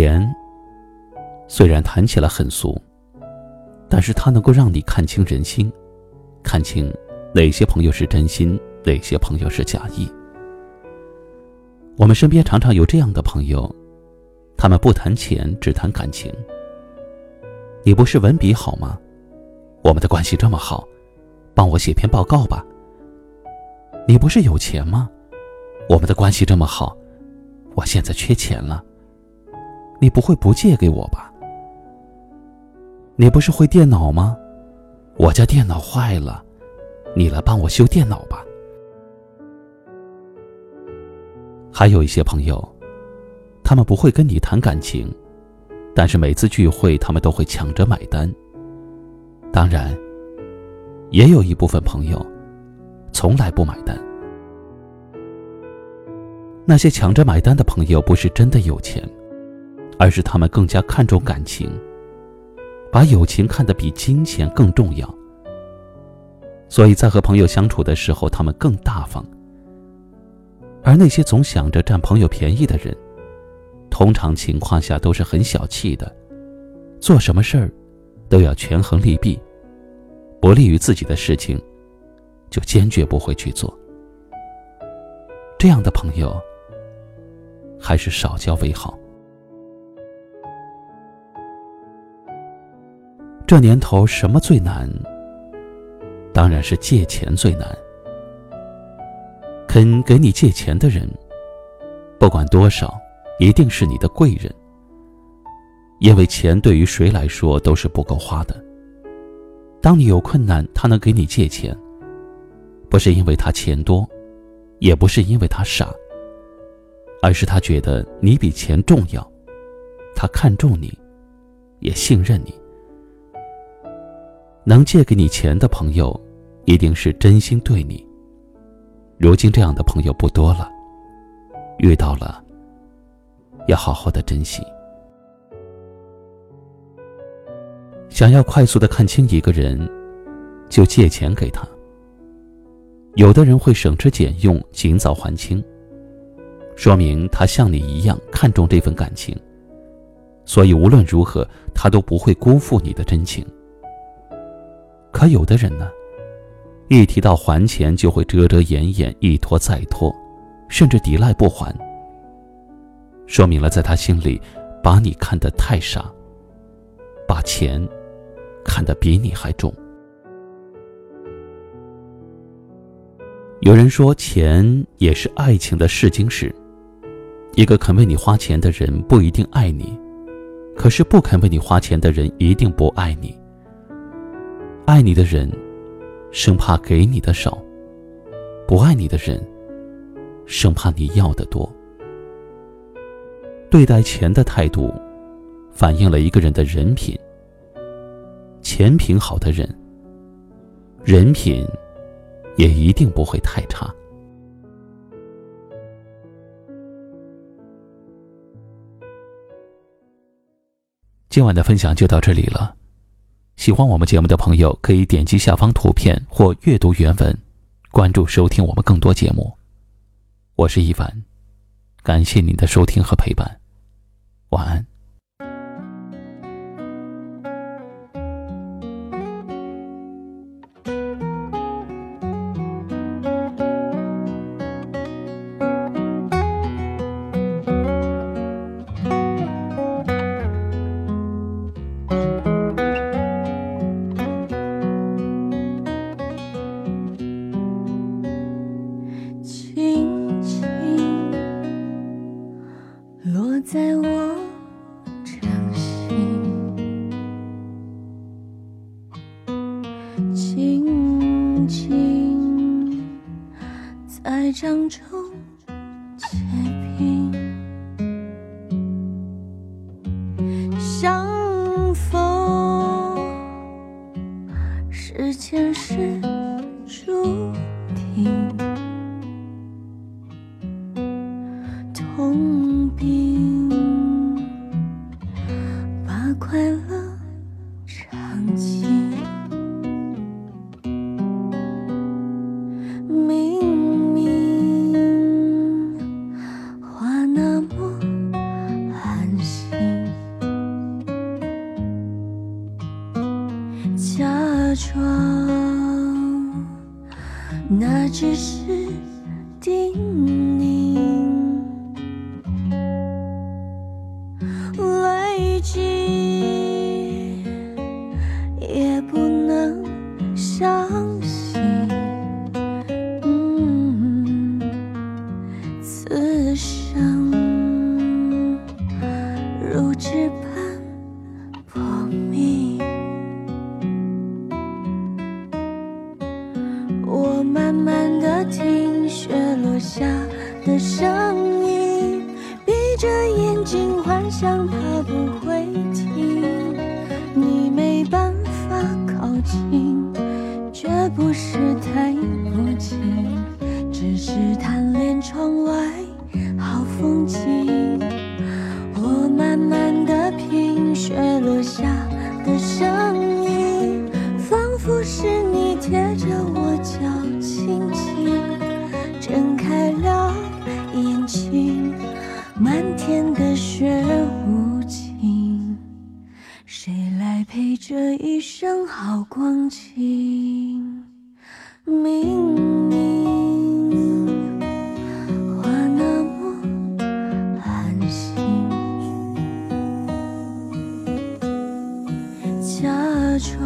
钱虽然谈起来很俗，但是它能够让你看清人心，看清哪些朋友是真心，哪些朋友是假意。我们身边常常有这样的朋友，他们不谈钱，只谈感情。你不是文笔好吗？我们的关系这么好，帮我写篇报告吧。你不是有钱吗？我们的关系这么好，我现在缺钱了。你不会不借给我吧？你不是会电脑吗？我家电脑坏了，你来帮我修电脑吧。还有一些朋友，他们不会跟你谈感情，但是每次聚会他们都会抢着买单。当然，也有一部分朋友，从来不买单。那些抢着买单的朋友，不是真的有钱。而是他们更加看重感情，把友情看得比金钱更重要。所以在和朋友相处的时候，他们更大方。而那些总想着占朋友便宜的人，通常情况下都是很小气的，做什么事儿都要权衡利弊，不利于自己的事情，就坚决不会去做。这样的朋友，还是少交为好。这年头，什么最难？当然是借钱最难。肯给你借钱的人，不管多少，一定是你的贵人。因为钱对于谁来说都是不够花的。当你有困难，他能给你借钱，不是因为他钱多，也不是因为他傻，而是他觉得你比钱重要，他看重你，也信任你。能借给你钱的朋友，一定是真心对你。如今这样的朋友不多了，遇到了，要好好的珍惜。想要快速的看清一个人，就借钱给他。有的人会省吃俭用，尽早还清，说明他像你一样看重这份感情，所以无论如何，他都不会辜负你的真情。可有的人呢，一提到还钱就会遮遮掩掩，一拖再拖，甚至抵赖不还。说明了在他心里，把你看得太傻，把钱看得比你还重。有人说，钱也是爱情的试金石。一个肯为你花钱的人不一定爱你，可是不肯为你花钱的人一定不爱你。爱你的人，生怕给你的少；不爱你的人，生怕你要的多。对待钱的态度，反映了一个人的人品。钱品好的人，人品也一定不会太差。今晚的分享就到这里了。喜欢我们节目的朋友，可以点击下方图片或阅读原文，关注收听我们更多节目。我是一凡，感谢您的收听和陪伴，晚安。Yeah. 窗那只是叮慢慢的听雪落下的声音，闭着眼睛幻想它不眼睛，漫天的雪无情，谁来陪这一生好光景？明明话那么寒心。假装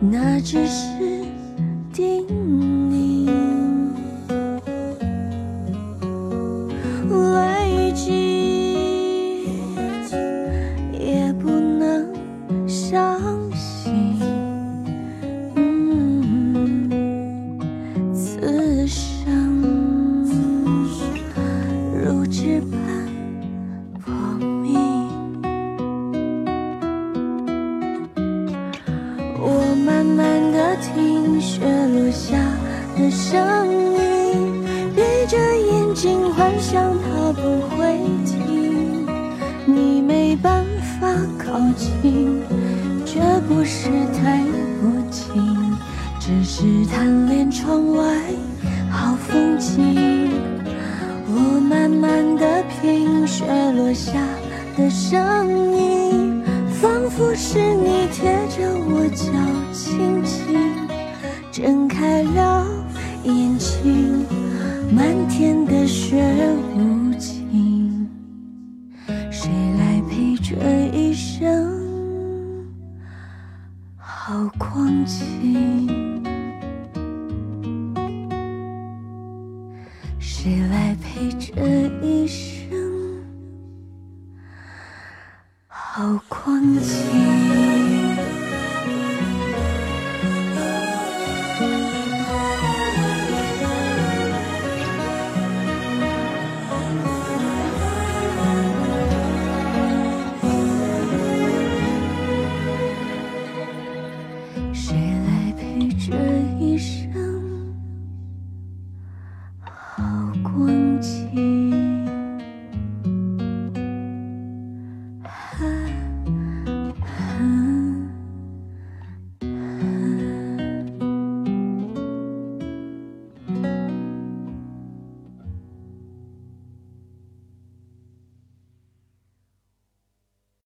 那只是叮听雪落下的声音，闭着眼睛幻想它不会停。你没办法靠近，绝不是太无情，只是贪恋窗外好风景。我慢慢的品雪落下的声音，仿佛是你贴着我脚睁开了眼睛，漫天的雪无情，谁来陪这一生好光景？谁来陪这一生好光景？呵